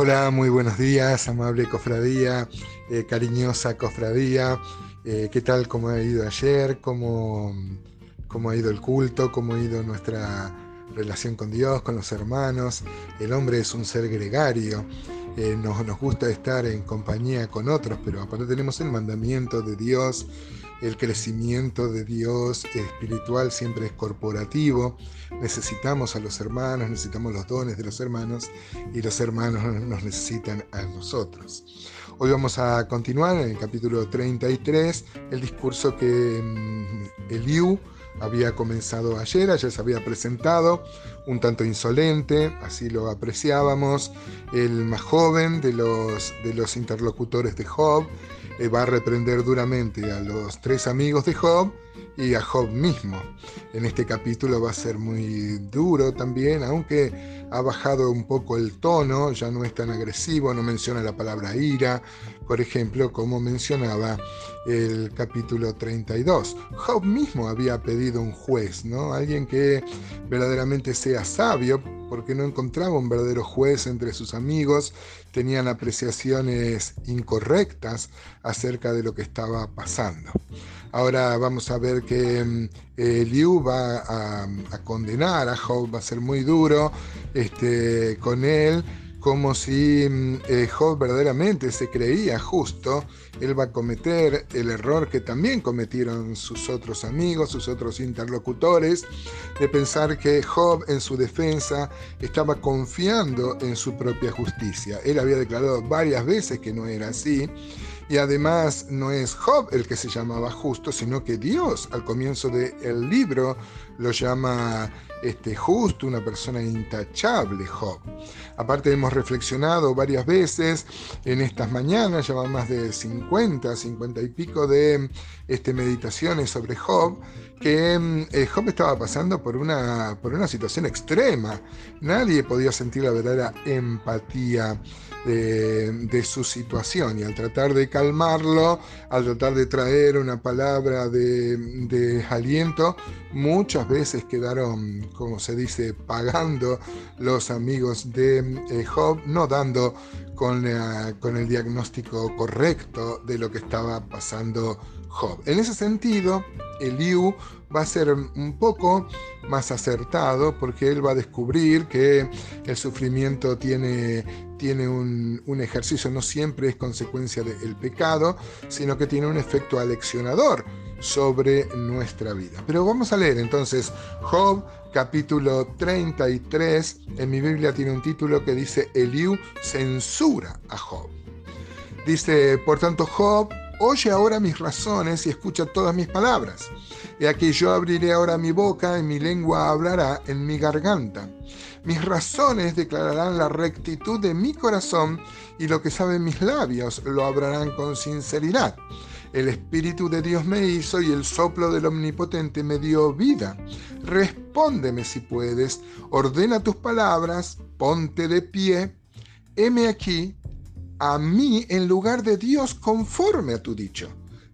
Hola, muy buenos días, amable cofradía, eh, cariñosa cofradía. Eh, ¿Qué tal? ¿Cómo ha ido ayer? ¿Cómo, ¿Cómo ha ido el culto? ¿Cómo ha ido nuestra relación con Dios, con los hermanos? El hombre es un ser gregario. Eh, nos, nos gusta estar en compañía con otros, pero aparte tenemos el mandamiento de Dios el crecimiento de Dios espiritual siempre es corporativo. Necesitamos a los hermanos, necesitamos los dones de los hermanos y los hermanos nos necesitan a nosotros. Hoy vamos a continuar en el capítulo 33 el discurso que mm, Eliú había comenzado ayer, ayer se había presentado, un tanto insolente, así lo apreciábamos, el más joven de los, de los interlocutores de Job, va a reprender duramente a los tres amigos de Job y a Job mismo. En este capítulo va a ser muy duro también, aunque ha bajado un poco el tono, ya no es tan agresivo, no menciona la palabra ira, por ejemplo, como mencionaba el capítulo 32. Job mismo había pedido un juez, ¿no? Alguien que verdaderamente sea sabio, porque no encontraba un verdadero juez entre sus amigos, tenían apreciaciones incorrectas acerca de lo que estaba pasando. Ahora vamos a ver que mm, Liu va a, condenar a Job, va a ser muy duro este, con él como si mm, eh, Job verdaderamente se creía justo, él va a cometer el error que también cometieron sus otros amigos, sus otros interlocutores, de pensar que Job en su defensa estaba confiando en su propia justicia. Él había declarado varias veces que no era así. Y además no es Job el que se llamaba justo, sino que Dios al comienzo del libro lo llama este, justo, una persona intachable, Job. Aparte hemos reflexionado varias veces en estas mañanas, ya más de 50, 50 y pico de este, meditaciones sobre Job, que eh, Job estaba pasando por una, por una situación extrema. Nadie podía sentir la verdadera empatía de, su situación y al tratar de calmarlo, al tratar de traer una palabra de, aliento, muchas veces quedaron, como se dice, pagando los amigos de eh, Job, no dando con, con el diagnóstico correcto de lo que estaba pasando Job. En ese sentido, Eliú va a ser un poco más acertado porque él va a descubrir que el sufrimiento tiene, tiene un, un ejercicio, no siempre es consecuencia del pecado, sino que tiene un efecto aleccionador sobre nuestra vida. Pero vamos a leer entonces Job capítulo 33. En mi Biblia tiene un título que dice Eliú censura a Job. Dice, por tanto, Job, oye ahora mis razones y escucha todas mis palabras. Y aquí yo abriré ahora mi boca y mi lengua hablará en mi garganta. Mis razones declararán la rectitud de mi corazón y lo que saben mis labios lo hablarán con sinceridad. El Espíritu de Dios me hizo y el soplo del Omnipotente me dio vida. Respóndeme si puedes, ordena tus palabras, ponte de pie. Heme aquí, a mí en lugar de Dios conforme a tu dicho.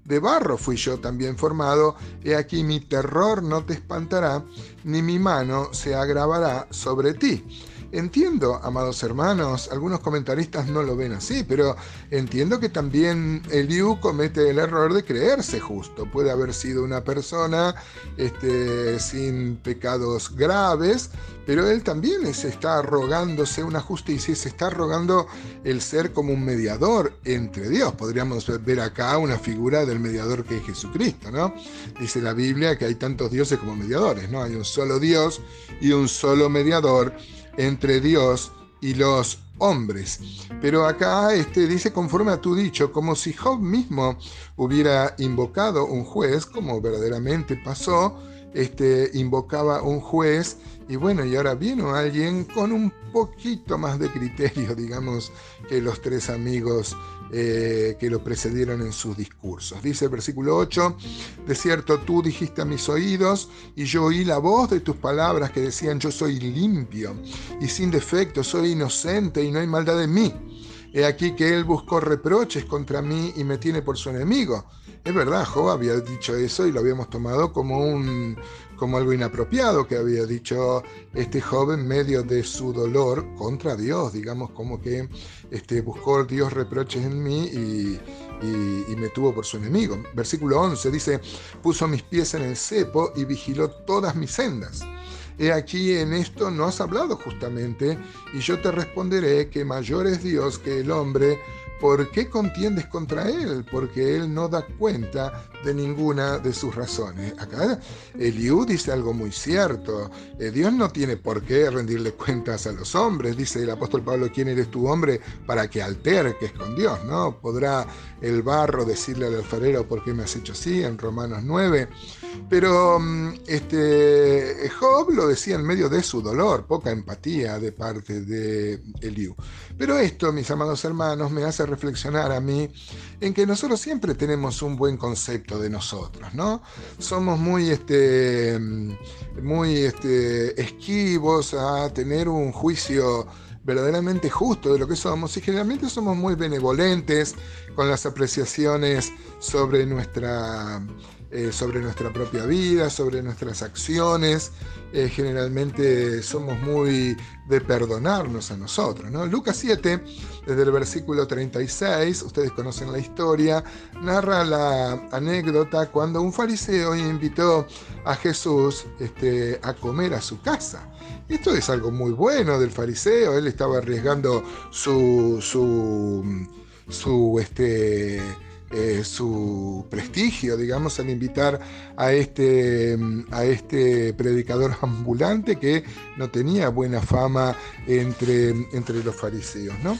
De barro fui yo también formado, he aquí mi terror no te espantará, ni mi mano se agravará sobre ti. Entiendo, amados hermanos, algunos comentaristas no lo ven así, pero entiendo que también Eliú comete el error de creerse justo. Puede haber sido una persona este, sin pecados graves, pero él también se está arrogándose una justicia y se está arrogando el ser como un mediador entre Dios. Podríamos ver acá una figura del mediador que es Jesucristo, ¿no? Dice la Biblia que hay tantos dioses como mediadores, ¿no? Hay un solo Dios y un solo mediador entre Dios y los hombres. Pero acá este, dice conforme a tu dicho, como si Job mismo hubiera invocado un juez, como verdaderamente pasó, este, invocaba un juez y bueno, y ahora vino alguien con un poquito más de criterio, digamos, que los tres amigos eh, que lo precedieron en sus discursos. Dice el versículo 8, de cierto tú dijiste a mis oídos y yo oí la voz de tus palabras que decían yo soy limpio y sin defecto, soy inocente y no hay maldad en mí. He aquí que él buscó reproches contra mí y me tiene por su enemigo. Es verdad, Job había dicho eso y lo habíamos tomado como un como algo inapropiado que había dicho este joven en medio de su dolor contra Dios, digamos como que este, buscó Dios reproches en mí y, y, me tuvo por su enemigo. Versículo 11 dice, puso mis pies en el cepo y vigiló todas mis sendas. He aquí en esto no has hablado justamente, y yo te responderé que mayor es Dios que el hombre, ¿Por qué contiendes contra él? Porque él no da cuenta de ninguna de sus razones. Acá Eliú dice algo muy cierto. Eh, Dios no tiene por qué rendirle cuentas a los hombres. Dice el apóstol Pablo, ¿quién eres tu hombre para que alterques con Dios? ¿No? ¿Podrá el barro decirle al alfarero por qué me has hecho así? En Romanos 9. Pero mm, este, Job lo decía en medio de su dolor, poca empatía de parte de Eliú. Pero esto, mis amados hermanos, me hace reflexionar a mí en que nosotros siempre tenemos un buen concepto de nosotros, ¿no? Somos muy, este, muy este, esquivos a tener un juicio verdaderamente justo de lo que somos y generalmente somos muy benevolentes con las apreciaciones sobre nuestra eh, sobre nuestra propia vida, sobre nuestras acciones. Eh, generalmente somos muy de perdonarnos a nosotros. ¿no? Lucas 7, desde el versículo 36, ustedes conocen la historia, narra la anécdota cuando un fariseo invitó a Jesús este, a comer a su casa. Esto es algo muy bueno del fariseo, él estaba arriesgando su, su, su este, eh, su prestigio, digamos, al invitar a este, a este predicador ambulante que no tenía buena fama entre, entre los fariseos, ¿no?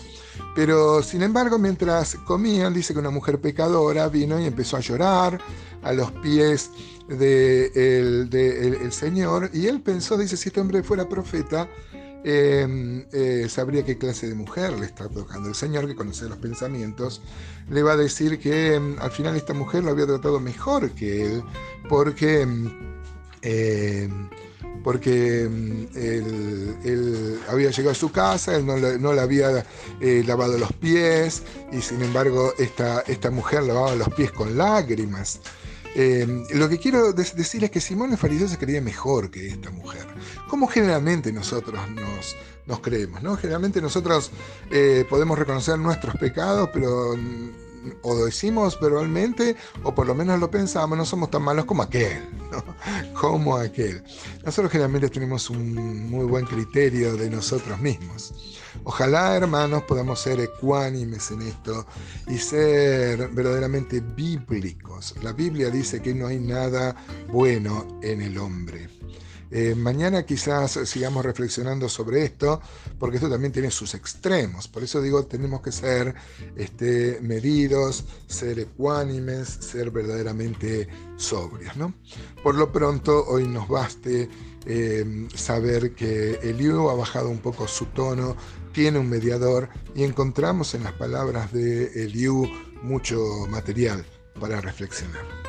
Pero sin embargo, mientras comían, dice que una mujer pecadora vino y empezó a llorar a los pies del de el Señor, y él pensó, dice, si este hombre fuera profeta, Em, eh, sabría qué clase de mujer le está tocando. El Señor, que conoce los pensamientos, le va a decir que em, al final esta mujer lo había tratado mejor que él, porque, em, porque él, había llegado a su casa, él no, le había eh, lavado los pies, y sin embargo esta, esta mujer lavaba los pies con lágrimas. Eh, lo que quiero decir es que Simón el fariseo se creía mejor que esta mujer. Como generalmente nosotros nos, creemos, ¿no? Generalmente nosotros eh, podemos reconocer nuestros pecados, pero o decimos verbalmente, o por lo menos lo pensamos, no somos tan malos como aquel, como aquel. Nosotros generalmente tenemos un muy buen criterio de nosotros mismos. Ojalá, hermanos, podamos ser ecuánimes en esto y ser verdaderamente bíblicos. La Biblia dice que no hay nada bueno en el hombre. Eh, mañana quizás sigamos reflexionando sobre esto, porque esto también tiene sus extremos. Por eso digo, tenemos que ser este, medidos, ser ecuánimes, ser verdaderamente sobrios. ¿no? Por lo pronto, hoy nos baste eh, saber que Eliú ha bajado un poco su tono, tiene un mediador y encontramos en las palabras de Eliú mucho material para reflexionar.